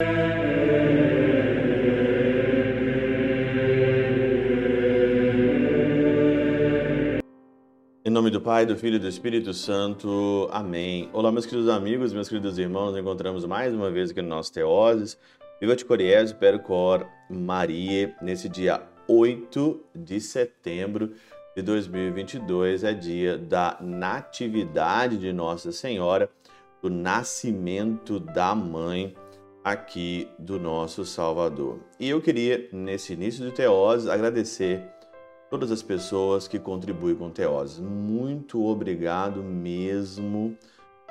Em nome do Pai, do Filho e do Espírito Santo. Amém. Olá, meus queridos amigos, meus queridos irmãos. Nos encontramos mais uma vez aqui no nosso Teoses. Viva de Coriés, Percor Maria, nesse dia 8 de setembro de 2022, é dia da Natividade de Nossa Senhora, do nascimento da mãe aqui do nosso Salvador. E eu queria, nesse início de Teoses, agradecer todas as pessoas que contribuem com Teoses. Muito obrigado mesmo,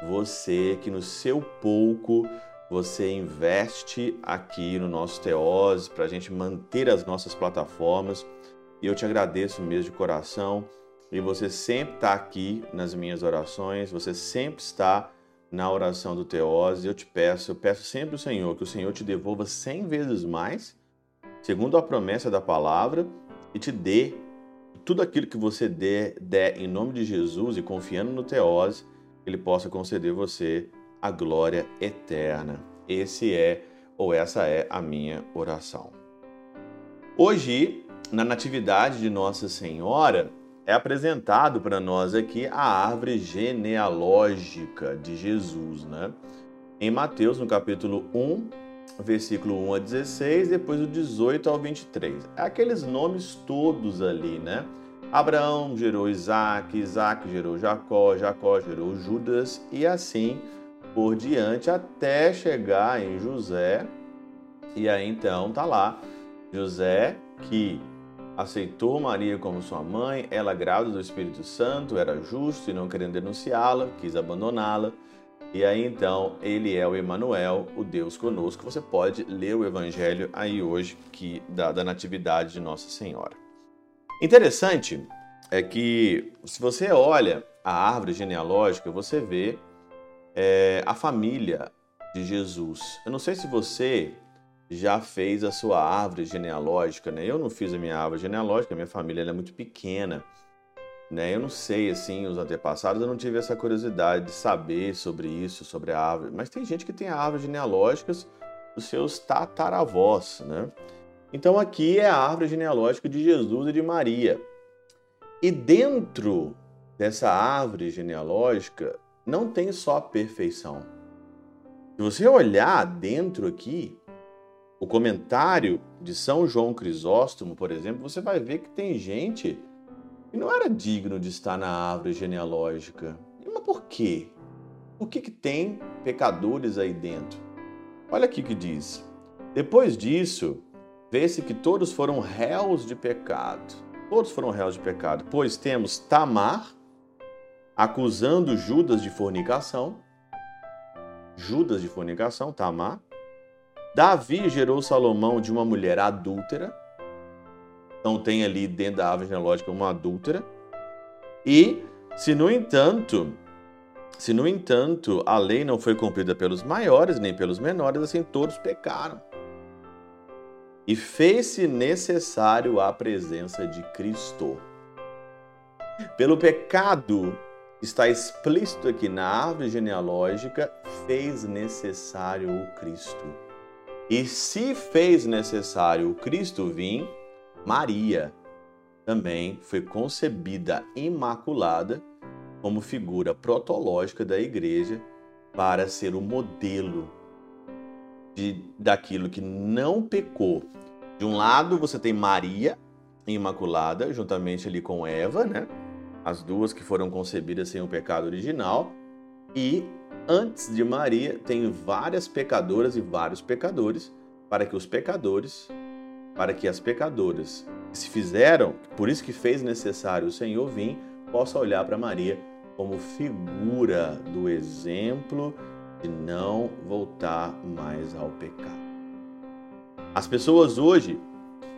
você que no seu pouco você investe aqui no nosso Teoses para a gente manter as nossas plataformas. E eu te agradeço mesmo de coração. E você sempre está aqui nas minhas orações, você sempre está na oração do Teose. Eu te peço, eu peço sempre ao Senhor que o Senhor te devolva cem vezes mais, segundo a promessa da palavra, e te dê tudo aquilo que você der, der em nome de Jesus e confiando no Teose, ele possa conceder você a glória eterna. Esse é ou essa é a minha oração. Hoje, na Natividade de Nossa Senhora, é apresentado para nós aqui a árvore genealógica de Jesus, né? Em Mateus, no capítulo 1, versículo 1 a 16, depois do 18 ao 23. É aqueles nomes todos ali, né? Abraão gerou Isaac, Isaac gerou Jacó, Jacó gerou Judas e assim por diante até chegar em José. E aí então tá lá José que aceitou Maria como sua mãe, ela grávida do Espírito Santo, era justo e não querendo denunciá-la, quis abandoná-la. E aí então ele é o Emanuel, o Deus conosco. Você pode ler o Evangelho aí hoje que da, da Natividade de Nossa Senhora. Interessante é que se você olha a árvore genealógica, você vê é, a família de Jesus. Eu não sei se você já fez a sua árvore genealógica, né? Eu não fiz a minha árvore genealógica, minha família é muito pequena, né? Eu não sei assim os antepassados, eu não tive essa curiosidade de saber sobre isso, sobre a árvore. Mas tem gente que tem árvores genealógicas dos seus tataravós, né? Então aqui é a árvore genealógica de Jesus e de Maria. E dentro dessa árvore genealógica não tem só perfeição. Se você olhar dentro aqui, o comentário de São João Crisóstomo, por exemplo, você vai ver que tem gente que não era digno de estar na árvore genealógica. Mas por quê? Por que, que tem pecadores aí dentro? Olha aqui o que diz. Depois disso, vê-se que todos foram réus de pecado. Todos foram réus de pecado, pois temos Tamar acusando Judas de fornicação. Judas de fornicação, Tamar. Davi gerou Salomão de uma mulher adúltera. Então tem ali dentro da árvore genealógica uma adúltera. E se no entanto, se no entanto a lei não foi cumprida pelos maiores nem pelos menores, assim todos pecaram. E fez-se necessário a presença de Cristo. Pelo pecado, está explícito aqui na árvore genealógica, fez necessário o Cristo. E se fez necessário o Cristo vir, Maria também foi concebida imaculada como figura protológica da igreja para ser o modelo de, daquilo que não pecou. De um lado você tem Maria imaculada, juntamente ali com Eva, né? As duas que foram concebidas sem o pecado original. E antes de Maria, tem várias pecadoras e vários pecadores, para que os pecadores, para que as pecadoras que se fizeram, por isso que fez necessário o Senhor vir, possa olhar para Maria como figura do exemplo de não voltar mais ao pecado. As pessoas hoje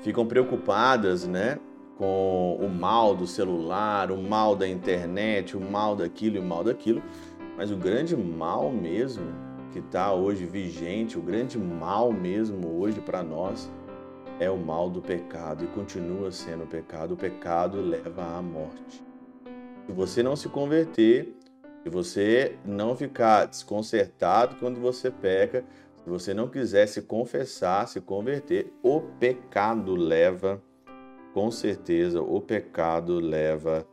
ficam preocupadas, né, com o mal do celular, o mal da internet, o mal daquilo e o mal daquilo, mas o grande mal mesmo que está hoje vigente, o grande mal mesmo hoje para nós é o mal do pecado e continua sendo o pecado. O pecado leva à morte. Se você não se converter, se você não ficar desconcertado quando você peca, Se você não quiser se confessar, se converter, o pecado leva, com certeza, o pecado leva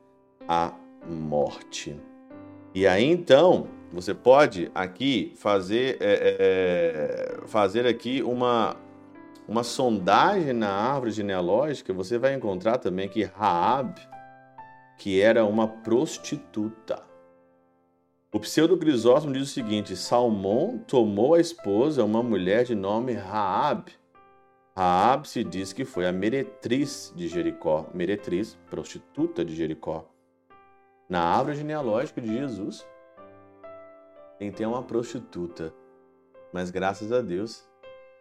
à morte. E aí então você pode aqui fazer é, é, fazer aqui uma uma sondagem na árvore genealógica. Você vai encontrar também que Raab, que era uma prostituta. O pseudo Crisóstomo diz o seguinte: Salmão tomou a esposa, uma mulher de nome Raab. Raab se diz que foi a meretriz de Jericó, meretriz, prostituta de Jericó. Na árvore genealógica de Jesus, tem ter uma prostituta, mas graças a Deus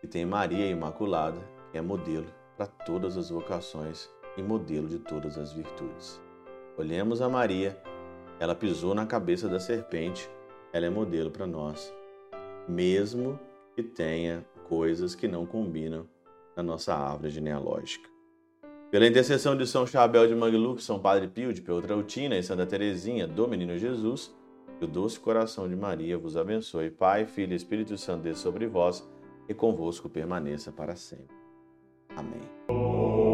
que tem Maria Imaculada, que é modelo para todas as vocações e modelo de todas as virtudes. Olhemos a Maria ela pisou na cabeça da serpente, ela é modelo para nós, mesmo que tenha coisas que não combinam na nossa árvore genealógica. Pela intercessão de São Chabel de Mangluf, São Padre Pio de Peltrautina e Santa Teresinha do Menino Jesus, que o doce coração de Maria vos abençoe. Pai, Filho e Espírito Santo, sobre vós e convosco permaneça para sempre. Amém.